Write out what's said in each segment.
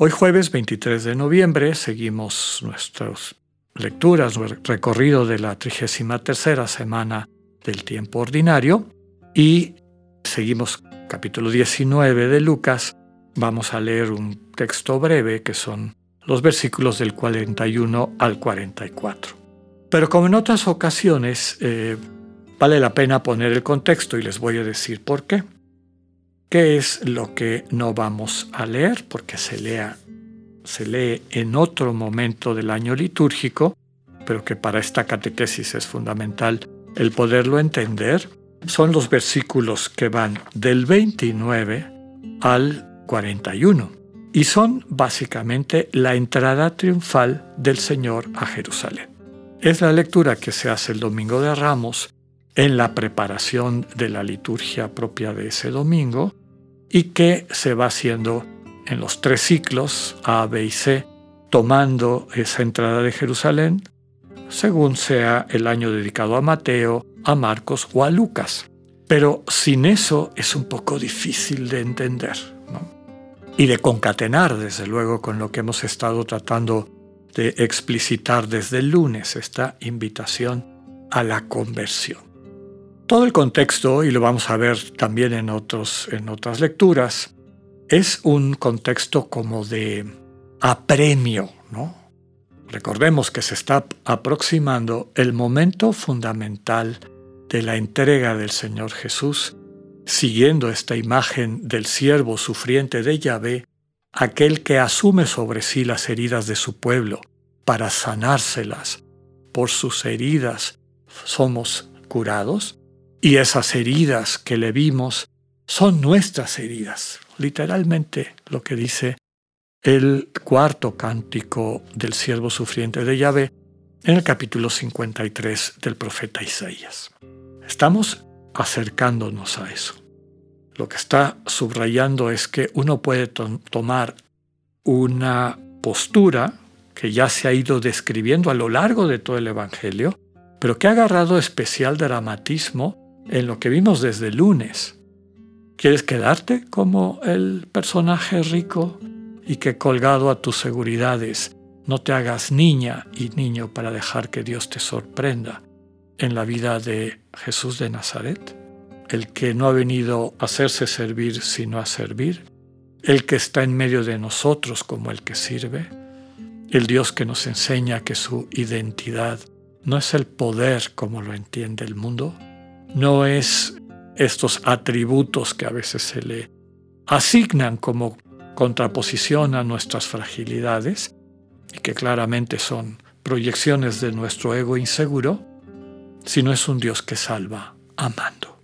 Hoy jueves 23 de noviembre seguimos nuestras lecturas, recorrido de la 33 semana del tiempo ordinario y seguimos capítulo 19 de Lucas. Vamos a leer un texto breve que son los versículos del 41 al 44. Pero como en otras ocasiones, eh, Vale la pena poner el contexto y les voy a decir por qué. ¿Qué es lo que no vamos a leer? Porque se, lea, se lee en otro momento del año litúrgico, pero que para esta catequesis es fundamental el poderlo entender. Son los versículos que van del 29 al 41 y son básicamente la entrada triunfal del Señor a Jerusalén. Es la lectura que se hace el domingo de Ramos en la preparación de la liturgia propia de ese domingo y que se va haciendo en los tres ciclos A, B y C, tomando esa entrada de Jerusalén según sea el año dedicado a Mateo, a Marcos o a Lucas. Pero sin eso es un poco difícil de entender y de concatenar, desde luego, con lo que hemos estado tratando de explicitar desde el lunes, esta invitación a la conversión. Todo el contexto, y lo vamos a ver también en, otros, en otras lecturas, es un contexto como de apremio, ¿no? Recordemos que se está aproximando el momento fundamental de la entrega del Señor Jesús, siguiendo esta imagen del siervo sufriente de Yahvé, aquel que asume sobre sí las heridas de su pueblo para sanárselas. Por sus heridas somos curados y esas heridas que le vimos son nuestras heridas. Literalmente lo que dice el cuarto cántico del siervo sufriente de Yahvé en el capítulo 53 del profeta Isaías. Estamos acercándonos a eso. Lo que está subrayando es que uno puede tomar una postura que ya se ha ido describiendo a lo largo de todo el Evangelio, pero que ha agarrado especial dramatismo en lo que vimos desde el lunes. ¿Quieres quedarte como el personaje rico y que colgado a tus seguridades no te hagas niña y niño para dejar que Dios te sorprenda en la vida de Jesús de Nazaret? El que no ha venido a hacerse servir sino a servir, el que está en medio de nosotros como el que sirve, el Dios que nos enseña que su identidad no es el poder como lo entiende el mundo, no es estos atributos que a veces se le asignan como contraposición a nuestras fragilidades y que claramente son proyecciones de nuestro ego inseguro, sino es un Dios que salva amando,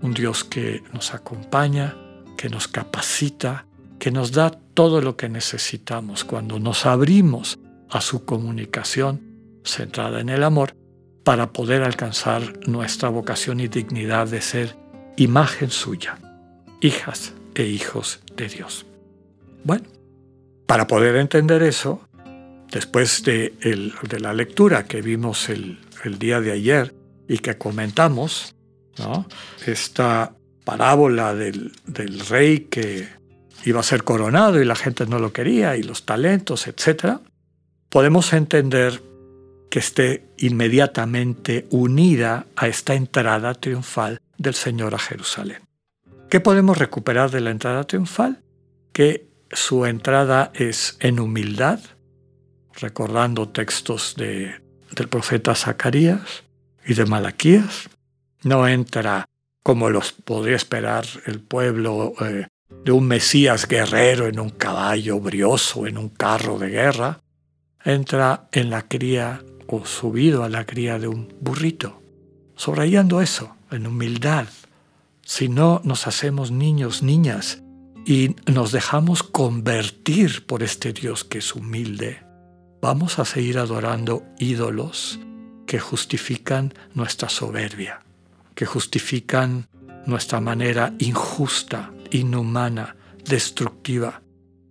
un Dios que nos acompaña, que nos capacita, que nos da todo lo que necesitamos cuando nos abrimos a su comunicación centrada en el amor para poder alcanzar nuestra vocación y dignidad de ser imagen suya, hijas e hijos de Dios. Bueno, para poder entender eso, después de, la lectura que vimos el, día de ayer y que comentamos, esta parábola del, del rey que iba a ser coronado y la gente no lo quería y los talentos, etc., podemos entender que esté inmediatamente unida a esta entrada triunfal del Señor a Jerusalén. ¿Qué podemos recuperar de la entrada triunfal? Que su entrada es en humildad, recordando textos de, del profeta Zacarías y de Malaquías. No entra como los podría esperar el pueblo eh, de un Mesías guerrero en un caballo brioso, en un carro de guerra. Entra en la cría o subido a la cría de un burrito, subrayando eso, en humildad. Si no nos hacemos niños, niñas, y nos dejamos convertir por este Dios que es humilde, vamos a seguir adorando ídolos que justifican nuestra soberbia, que justifican nuestra manera injusta, inhumana, destructiva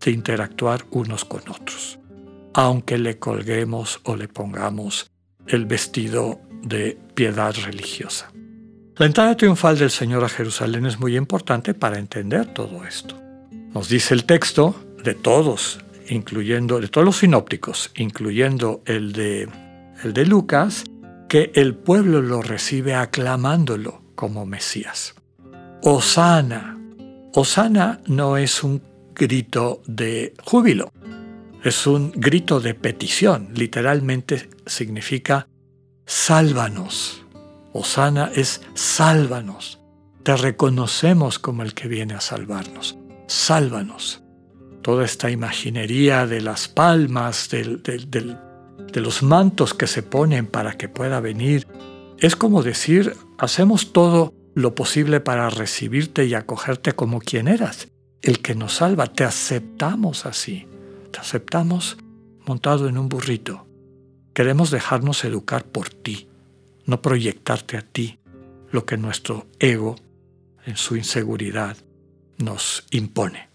de interactuar unos con otros, aunque le colguemos o le pongamos el vestido de piedad religiosa. La entrada triunfal del Señor a Jerusalén es muy importante para entender todo esto. Nos dice el texto de todos, incluyendo de todos los sinópticos, incluyendo el de el de Lucas, que el pueblo lo recibe aclamándolo como Mesías. Osana. Osana no es un grito de júbilo, es un grito de petición. Literalmente significa sálvanos. Osana es sálvanos. Te reconocemos como el que viene a salvarnos. Sálvanos. Toda esta imaginería de las palmas, de los mantos que se ponen para que pueda venir, es como decir, hacemos todo lo posible para recibirte y acogerte como quien eras, el que nos salva. Te aceptamos así. Aceptamos montado en un burrito. Queremos dejarnos educar por ti no proyectarte a ti lo que nuestro ego, en su inseguridad, nos impone.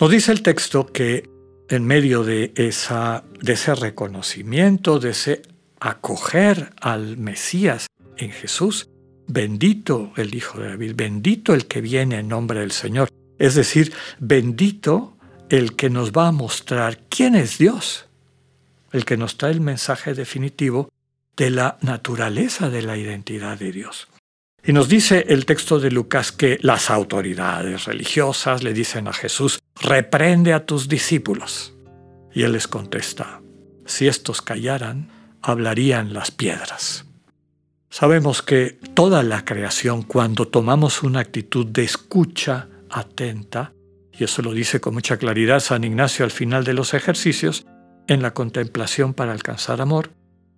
Nos dice el texto que en medio de, esa, de ese reconocimiento, de ese acoger al Mesías en Jesús, bendito el Hijo de David, bendito el que viene en nombre del Señor. Es decir, bendito el que nos va a mostrar quién es Dios, el que nos trae el mensaje definitivo de la naturaleza de la identidad de Dios. Y nos dice el texto de Lucas que las autoridades religiosas le dicen a Jesús, reprende a tus discípulos. Y él les contesta, si estos callaran, hablarían las piedras. Sabemos que toda la creación, cuando tomamos una actitud de escucha atenta, y eso lo dice con mucha claridad San Ignacio al final de los ejercicios, en la contemplación para alcanzar amor,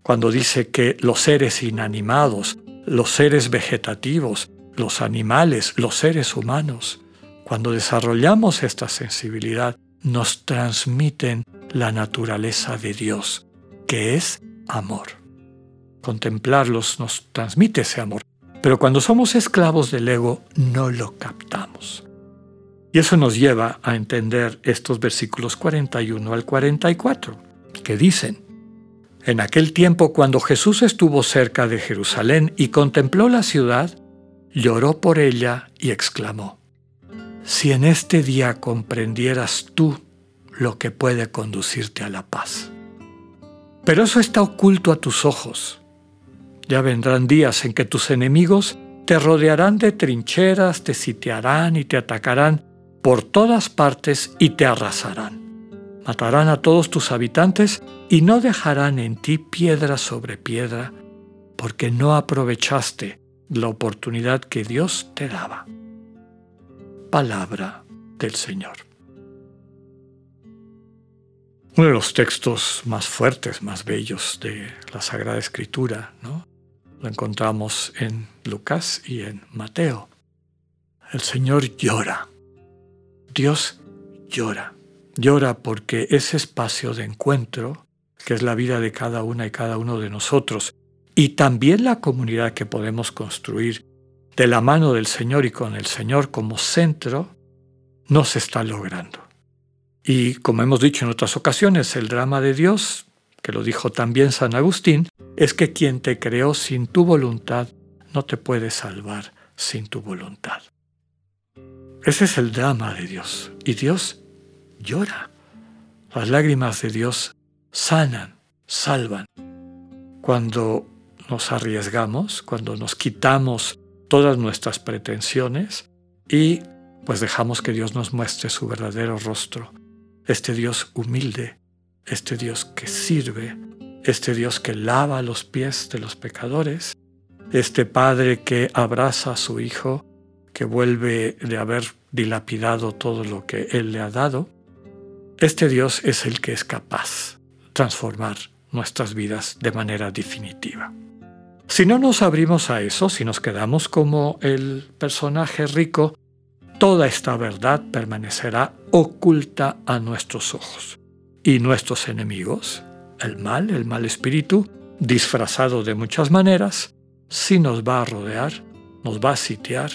cuando dice que los seres inanimados, los seres vegetativos, los animales, los seres humanos, cuando desarrollamos esta sensibilidad, nos transmiten la naturaleza de Dios, que es amor. Contemplarlos nos transmite ese amor, pero cuando somos esclavos del ego no lo captamos. Y eso nos lleva a entender estos versículos 41 al 44, que dicen, en aquel tiempo, cuando Jesús estuvo cerca de Jerusalén y contempló la ciudad, lloró por ella y exclamó, Si en este día comprendieras tú lo que puede conducirte a la paz. Pero eso está oculto a tus ojos. Ya vendrán días en que tus enemigos te rodearán de trincheras, te sitiarán y te atacarán por todas partes y te arrasarán matarán a todos tus habitantes y no dejarán en ti piedra sobre piedra, porque no aprovechaste la oportunidad que Dios te daba. Palabra del Señor. Uno de los textos más fuertes, más bellos de la Sagrada Escritura, ¿no? Lo encontramos en Lucas y en Mateo. El Señor llora. Dios llora. Llora porque ese espacio de encuentro, que es la vida de cada una y cada uno de nosotros, y también la comunidad que podemos construir de la mano del Señor y con el Señor como centro, no se está logrando. Y como hemos dicho en otras ocasiones, el drama de Dios, que lo dijo también San Agustín, es que quien te creó sin tu voluntad no te puede salvar sin tu voluntad. Ese es el drama de Dios. Y Dios llora. Las lágrimas de Dios sanan, salvan. Cuando nos arriesgamos, cuando nos quitamos todas nuestras pretensiones y pues dejamos que Dios nos muestre su verdadero rostro. Este Dios humilde, este Dios que sirve, este Dios que lava los pies de los pecadores, este Padre que abraza a su Hijo, que vuelve de haber dilapidado todo lo que Él le ha dado, este Dios es el que es capaz de transformar nuestras vidas de manera definitiva. Si no nos abrimos a eso, si nos quedamos como el personaje rico, toda esta verdad permanecerá oculta a nuestros ojos. Y nuestros enemigos, el mal, el mal espíritu, disfrazado de muchas maneras, sí nos va a rodear, nos va a sitiar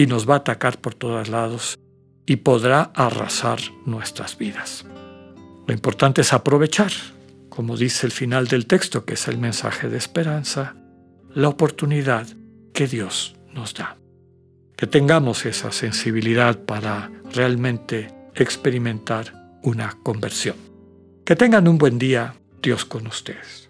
y nos va a atacar por todos lados y podrá arrasar nuestras vidas. Lo importante es aprovechar, como dice el final del texto, que es el mensaje de esperanza, la oportunidad que Dios nos da. Que tengamos esa sensibilidad para realmente experimentar una conversión. Que tengan un buen día, Dios con ustedes.